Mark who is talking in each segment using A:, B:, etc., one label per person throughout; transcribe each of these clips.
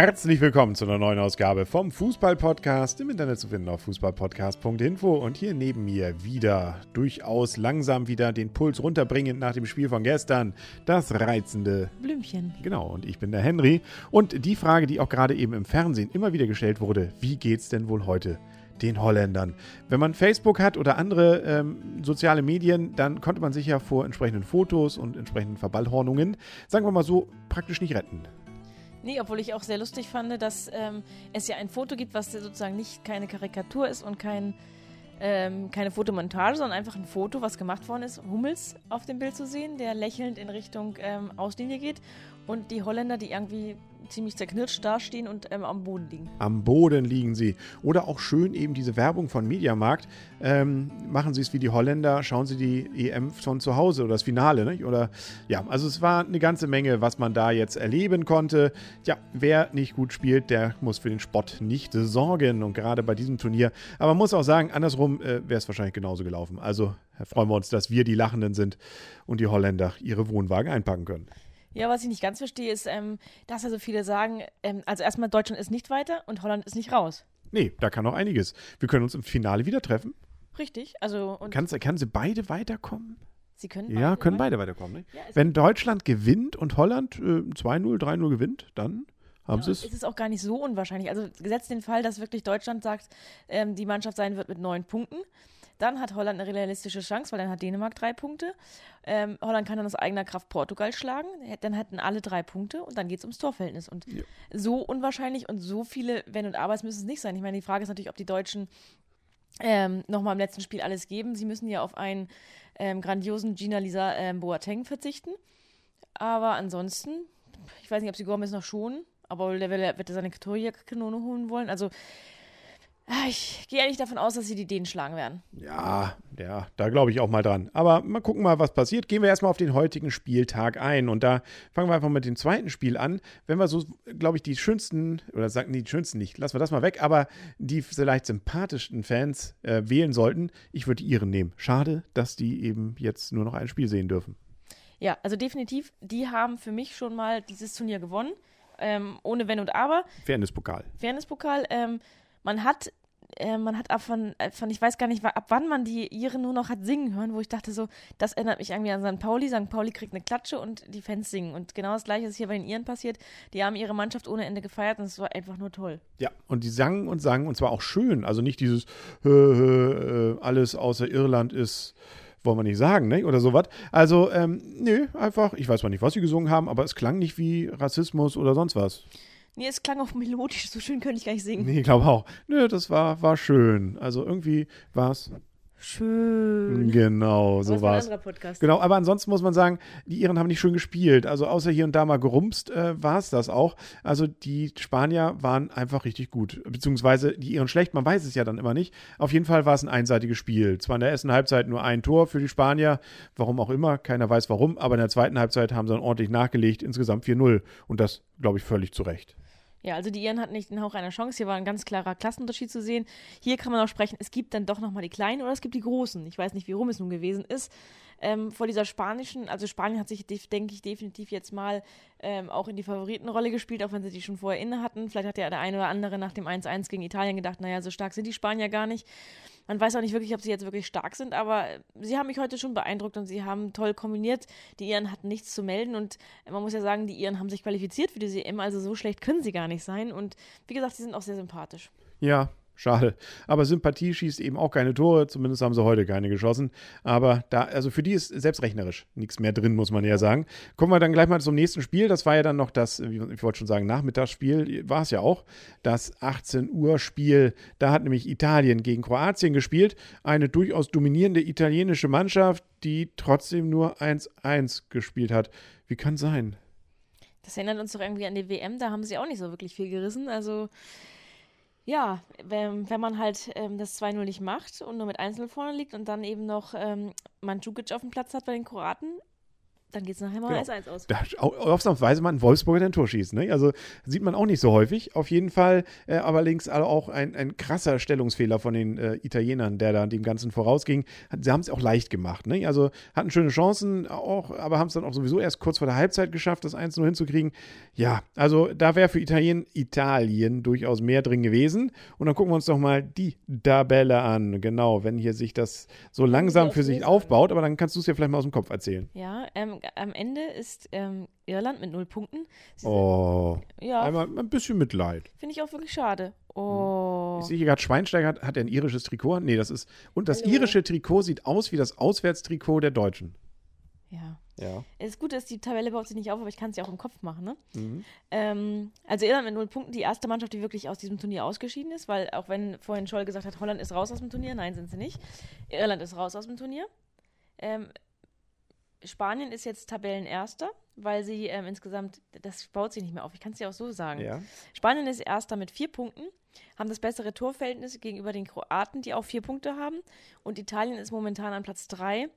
A: Herzlich willkommen zu einer neuen Ausgabe vom Fußball-Podcast. Im Internet zu finden auf fußballpodcast.info und hier neben mir wieder durchaus langsam wieder den Puls runterbringend nach dem Spiel von gestern. Das reizende
B: Blümchen.
A: Genau, und ich bin der Henry. Und die Frage, die auch gerade eben im Fernsehen immer wieder gestellt wurde, wie geht's denn wohl heute den Holländern. Wenn man Facebook hat oder andere ähm, soziale Medien, dann konnte man sich ja vor entsprechenden Fotos und entsprechenden Verballhornungen, sagen wir mal so, praktisch nicht retten.
B: Nee, obwohl ich auch sehr lustig fand, dass ähm, es ja ein Foto gibt, was sozusagen nicht keine Karikatur ist und kein, ähm, keine Fotomontage, sondern einfach ein Foto, was gemacht worden ist. Hummels auf dem Bild zu sehen, der lächelnd in Richtung ähm, Auslinie geht und die Holländer, die irgendwie ziemlich zerknirscht dastehen und ähm, am Boden liegen.
A: Am Boden liegen sie. Oder auch schön eben diese Werbung von Mediamarkt. Ähm, machen Sie es wie die Holländer, schauen Sie die EM von zu Hause oder das Finale. Nicht? Oder ja, also es war eine ganze Menge, was man da jetzt erleben konnte. Ja, wer nicht gut spielt, der muss für den Spott nicht sorgen. Und gerade bei diesem Turnier. Aber man muss auch sagen, andersrum äh, wäre es wahrscheinlich genauso gelaufen. Also freuen wir uns, dass wir die Lachenden sind und die Holländer ihre Wohnwagen einpacken können.
B: Ja, was ich nicht ganz verstehe, ist, ähm, dass ja so viele sagen, ähm, also erstmal Deutschland ist nicht weiter und Holland ist nicht raus.
A: Nee, da kann noch einiges. Wir können uns im Finale wieder treffen.
B: Richtig, also und
A: Kannst, kann sie beide weiterkommen?
B: sie können
A: Ja,
B: beide,
A: können
B: oder?
A: beide weiterkommen. Ne?
B: Ja,
A: Wenn Deutschland gewinnt und Holland äh, 2-0, 3-0 gewinnt, dann haben
B: Ja,
A: sie es.
B: es ist auch gar nicht so unwahrscheinlich. Also gesetzt den Fall, dass wirklich Deutschland sagt, ähm, die Mannschaft sein wird mit neun Punkten. Dann hat Holland eine realistische Chance, weil dann hat Dänemark drei Punkte. Ähm, Holland kann dann aus eigener Kraft Portugal schlagen. Dann hätten alle drei Punkte und dann geht es ums Torverhältnis. Und
A: Ja.
B: so unwahrscheinlich und so viele Wenn und Abers müssen es nicht sein. Ich meine, die Frage ist natürlich, ob die Deutschen ähm, nochmal im letzten Spiel alles geben. Sie müssen ja auf einen ähm, grandiosen Gina Lisa ähm, Boateng verzichten. Aber ansonsten, ich weiß nicht, ob sie Gomez noch schonen, aber der wird er seine Torjägerkanone holen wollen. Also, ich gehe eigentlich davon aus, dass sie die Dänen schlagen werden.
A: Ja, ja, da glaube ich auch mal dran. Aber mal gucken mal, was passiert. Gehen wir erstmal auf den heutigen Spieltag ein. Und da fangen wir einfach mit dem zweiten Spiel an. Wenn wir so, glaube ich, die schönsten, oder sagen die schönsten nicht, lassen wir das mal weg, aber die vielleicht sympathischsten Fans äh, wählen sollten, ich würde ihren nehmen. Schade, dass die eben jetzt nur noch ein Spiel sehen dürfen.
B: Ja, also definitiv, die haben für mich schon mal dieses Turnier gewonnen. Ähm, ohne Wenn und Aber.
A: Fairness-Pokal.
B: Fairnesspokal. Ähm, man hat, äh, man hat ab von, äh, von, ich weiß gar nicht, ab wann man die Iren nur noch hat singen hören, wo ich dachte so, das erinnert mich irgendwie an St. Pauli. St. Pauli kriegt eine Klatsche und die Fans singen. Und genau das gleiche ist hier bei den Iren passiert. Die haben ihre Mannschaft ohne Ende gefeiert und es war einfach nur toll.
A: Ja, und die sangen und sangen und zwar auch schön. Also nicht dieses äh, äh, alles außer Irland ist, wollen wir nicht sagen, ne? Oder sowas. Also, ähm, nö, einfach, ich weiß zwar nicht, was sie gesungen haben, aber es klang nicht wie Rassismus oder sonst was.
B: Nee, es klang auch melodisch, so schön könnte ich gar nicht singen.
A: Nee, ich glaube auch. Nö, das war, war schön. Also irgendwie war es.
B: Schön.
A: Genau, so
B: war
A: es. Genau, aber ansonsten muss man sagen, die Iren haben nicht schön gespielt. Also außer hier und da mal gerumst äh, war es das auch. Also die Spanier waren einfach richtig gut. Beziehungsweise die Iren schlecht, man weiß es ja dann immer nicht. Auf jeden Fall war es ein einseitiges Spiel. Zwar in der ersten Halbzeit nur ein Tor für die Spanier, warum auch immer, keiner weiß warum, aber in der zweiten Halbzeit haben sie dann ordentlich nachgelegt, insgesamt 4-0. Und das, glaube ich, völlig zu Recht.
B: Ja, also die Iren hatten nicht den Hauch einer Chance. Hier war ein ganz klarer Klassenunterschied zu sehen. Hier kann man auch sprechen, es gibt dann doch nochmal die Kleinen oder es gibt die Großen. Ich weiß nicht, wie rum es nun gewesen ist. Ähm, vor dieser spanischen, also Spanien hat sich, denke ich, definitiv jetzt mal ähm, auch in die Favoritenrolle gespielt, auch wenn sie die schon vorher inne hatten. Vielleicht hat ja der eine oder andere nach dem 1-1 gegen Italien gedacht, naja, so stark sind die Spanier gar nicht. Man weiß auch nicht wirklich, ob sie jetzt wirklich stark sind, aber sie haben mich heute schon beeindruckt und sie haben toll kombiniert. Die Iren hatten nichts zu melden und man muss ja sagen, die Iren haben sich qualifiziert für diese EM, also so schlecht können sie gar nicht sein. Und wie gesagt, sie sind auch sehr sympathisch.
A: Ja, schade. Aber Sympathie schießt eben auch keine Tore, zumindest haben sie heute keine geschossen. Aber da, also für die ist selbstrechnerisch nichts mehr drin, muss man ja sagen. Kommen wir dann gleich mal zum nächsten Spiel. Das war ja dann noch das, ich wollte schon sagen, Nachmittagsspiel, war es ja auch. Das 18 Uhr Spiel. Da hat nämlich Italien gegen Kroatien gespielt. Eine durchaus dominierende italienische Mannschaft, die trotzdem nur 1-1 gespielt hat. Wie kann sein?
B: Das erinnert uns doch irgendwie an die WM, da haben sie auch nicht so wirklich viel gerissen. Also ja, wenn, wenn man halt ähm, das 2-0 nicht macht und nur mit Einzel vorne liegt und dann eben noch ähm, Mandzukic auf dem Platz hat bei den Kroaten, Dann geht es nachher mal
A: Genau.
B: 1-1 aus.
A: Da au- ausnahmsweise mal ein Wolfsburger ein Tor schießt. Ne? Also sieht man auch nicht so häufig. Auf jeden Fall äh, aber links also auch ein, ein krasser Stellungsfehler von den äh, Italienern, der da dem Ganzen vorausging. Sie haben es auch leicht gemacht. Ne? Also hatten schöne Chancen, auch, aber haben es dann auch sowieso erst kurz vor der Halbzeit geschafft, das 1-0 hinzukriegen. Ja, also da wäre für Italien, Italien durchaus mehr drin gewesen. Und dann gucken wir uns doch mal die Tabelle an. Genau, wenn hier sich das so langsam für sich aufbaut. Aber dann kannst du es ja vielleicht mal aus dem Kopf erzählen.
B: Ja, ähm, am Ende ist ähm, Irland mit null Punkten. Sie
A: Oh.
B: sind, ja,
A: Einmal ein bisschen Mitleid.
B: finde ich auch wirklich schade. Oh.
A: Ich sehe hier gerade, Schweinsteiger hat, hat er ein irisches Trikot. Nee, das ist. Und das
B: Hallo.
A: irische Trikot sieht aus wie das Auswärtstrikot der Deutschen.
B: Ja.
A: Ja.
B: Es ist gut, dass die Tabelle baut sich nicht auf, aber ich kann es ja auch im Kopf machen, ne?
A: Mhm.
B: Ähm, also Irland mit null Punkten, die erste Mannschaft, die wirklich aus diesem Turnier ausgeschieden ist, weil auch wenn vorhin Scholl gesagt hat, Holland ist raus aus dem Turnier, nein, sind sie nicht. Irland ist raus aus dem Turnier. Ähm, Spanien ist jetzt Tabellenerster, weil sie ähm, insgesamt, das baut sich nicht mehr auf, ich kann es ja auch so sagen.
A: Ja.
B: Spanien ist Erster mit vier Punkten, haben das bessere Torverhältnis gegenüber den Kroaten, die auch vier Punkte haben. Und Italien ist momentan an Platz drei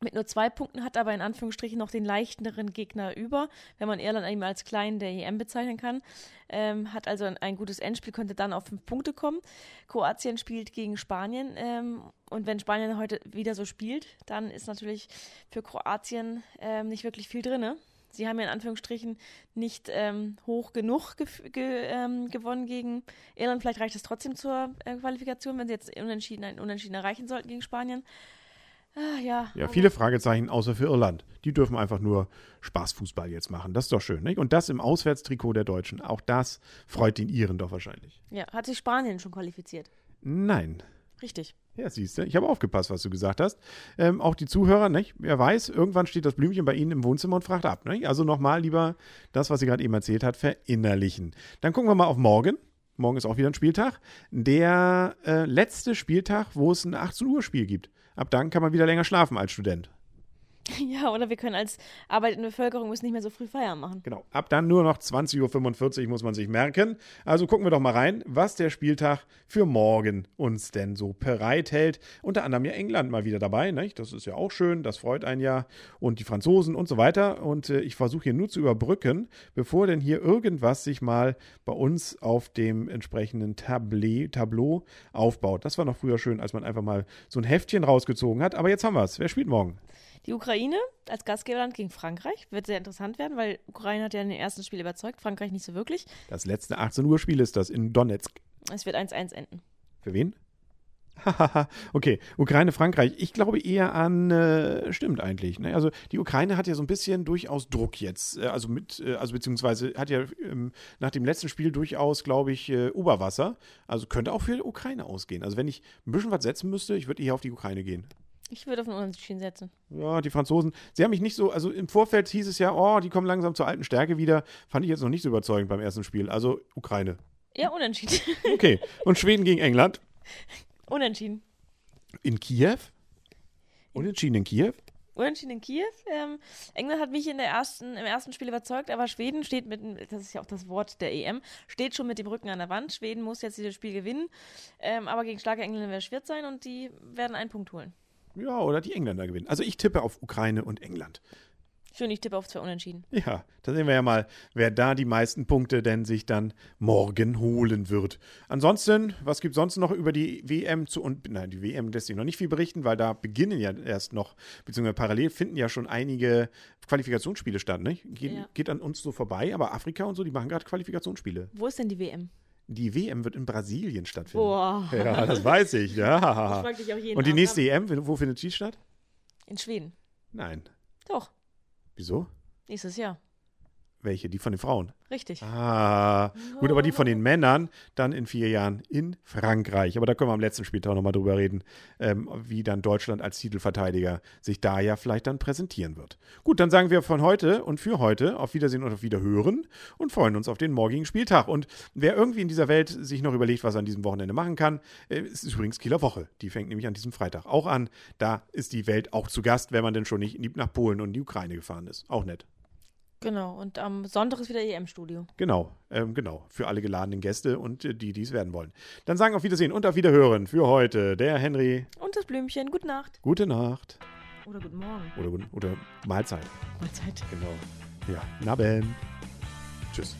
B: mit nur zwei Punkten, hat aber in Anführungsstrichen noch den leichteren Gegner über, wenn man Irland eben als kleinen der EM bezeichnen kann. Ähm, hat also ein, ein gutes Endspiel, könnte dann auf fünf Punkte kommen. Kroatien spielt gegen Spanien ähm, und wenn Spanien heute wieder so spielt, dann ist natürlich für Kroatien ähm, nicht wirklich viel drin. Sie haben ja in Anführungsstrichen nicht ähm, hoch genug gef- ge ähm, gewonnen gegen Irland. Vielleicht reicht es trotzdem zur äh, Qualifikation, wenn sie jetzt unentschieden, ein Unentschieden erreichen sollten gegen Spanien. Ah, ja.
A: Ja, viele Fragezeichen, außer für Irland. Die dürfen einfach nur Spaßfußball jetzt machen. Das ist doch schön, nicht? Und das im Auswärtstrikot der Deutschen. Auch das freut den Iren doch wahrscheinlich.
B: Ja, hat sich Spanien schon qualifiziert.
A: Nein.
B: Richtig.
A: Ja, siehst du, ich habe aufgepasst, was du gesagt hast. Ähm, auch die Zuhörer, nicht? Wer weiß, irgendwann steht das Blümchen bei Ihnen im Wohnzimmer und fragt ab. Nicht? Also nochmal lieber das, was sie gerade eben erzählt hat, verinnerlichen. Dann gucken wir mal auf morgen. Morgen ist auch wieder ein Spieltag. Der äh, letzte Spieltag, wo es ein 18 Uhr Spiel gibt. Ab dann kann man wieder länger schlafen als Student.
B: Ja, oder wir können als arbeitende Bevölkerung müssen nicht mehr so früh Feiern machen.
A: Genau. Ab dann nur noch 20.45 Uhr muss man sich merken. Also gucken wir doch mal rein, was der Spieltag für morgen uns denn so bereithält. Unter anderem ja England mal wieder dabei. Nicht? Das ist ja auch schön, das freut einen ja. Und die Franzosen und so weiter. Und äh, ich versuche hier nur zu überbrücken, bevor denn hier irgendwas sich mal bei uns auf dem entsprechenden Tablet, Tableau aufbaut. Das war noch früher schön, als man einfach mal so ein Heftchen rausgezogen hat. Aber jetzt haben wir es. Wer spielt morgen?
B: Die Ukraine als Gastgeberland gegen Frankreich wird sehr interessant werden, weil Ukraine hat ja in den ersten Spiel überzeugt, Frankreich nicht so wirklich.
A: Das letzte 18 Uhr Spiel ist das in Donetsk.
B: Es wird 1-1 enden.
A: Für wen? Okay, Ukraine, Frankreich. Ich glaube eher an, äh, stimmt eigentlich. Ne? Also die Ukraine hat ja so ein bisschen durchaus Druck jetzt. Äh, also mit, äh, also beziehungsweise hat ja ähm, nach dem letzten Spiel durchaus, glaube ich, äh, Oberwasser. Also könnte auch für die Ukraine ausgehen. Also wenn ich ein bisschen was setzen müsste, ich würde eher auf die Ukraine gehen.
B: Ich würde auf einen Unentschieden setzen.
A: Ja, die Franzosen, sie haben mich nicht so, also im Vorfeld hieß es ja, oh, die kommen langsam zur alten Stärke wieder. Fand ich jetzt noch nicht so überzeugend beim ersten Spiel. Also Ukraine.
B: Ja, unentschieden.
A: Okay. Und Schweden gegen England.
B: unentschieden.
A: In Kiew? Unentschieden in Kiew?
B: Unentschieden in Kiew. Ähm, England hat mich in der ersten, im ersten Spiel überzeugt, aber Schweden steht mit, dem- das ist ja auch das Wort der EM, steht schon mit dem Rücken an der Wand. Schweden muss jetzt dieses Spiel gewinnen, ähm, aber gegen starke Engländer wird es schwer sein und die werden einen Punkt holen.
A: Ja, oder die Engländer gewinnen. Also ich tippe auf Ukraine und England.
B: Schön, ich tippe auf zwei Unentschieden.
A: Ja, da sehen wir ja mal, wer da die meisten Punkte denn sich dann morgen holen wird. Ansonsten, was gibt sonst noch über die WM zu und nein, die WM lässt sich noch nicht viel berichten, weil da beginnen ja erst noch, beziehungsweise parallel finden ja schon einige Qualifikationsspiele statt, nicht? Geht,
B: Ja.
A: geht an uns so vorbei, aber Afrika und so, die machen gerade Qualifikationsspiele.
B: Wo ist denn die WM?
A: Die WM wird in Brasilien stattfinden.
B: Boah.
A: Ja, das weiß ich.
B: Ich
A: Ja.
B: frag dich auch jeden
A: Und die
B: Abend
A: nächste. EM, wo findet die statt?
B: In Schweden.
A: Nein.
B: Doch,
A: Wieso?
B: nächstes Jahr.
A: Welche? Die von den Frauen?
B: Richtig.
A: Ah, gut, aber die von den Männern dann in vier Jahren in Frankreich. Aber da können wir am letzten Spieltag nochmal drüber reden, ähm, wie dann Deutschland als Titelverteidiger sich da ja vielleicht dann präsentieren wird. Gut, dann sagen wir von heute und für heute auf Wiedersehen und auf Wiederhören und freuen uns auf den morgigen Spieltag. Und wer irgendwie in dieser Welt sich noch überlegt, was er an diesem Wochenende machen kann, äh, es ist übrigens Kieler Woche. Die fängt nämlich an diesem Freitag auch an. Da ist die Welt auch zu Gast, wenn man denn schon nicht nach Polen und die Ukraine gefahren ist. Auch nett.
B: Genau. Und am Sonntag ist wieder EM-Studio.
A: Genau, ähm, genau. Für alle geladenen Gäste und äh, die, die es werden wollen. Dann sagen auf Wiedersehen und auf Wiederhören für heute der Henry.
B: Und das Blümchen. Gute Nacht.
A: Gute Nacht.
B: Oder guten Morgen.
A: Oder, oder Mahlzeit.
B: Mahlzeit.
A: Genau. Ja, Nabend. Tschüss.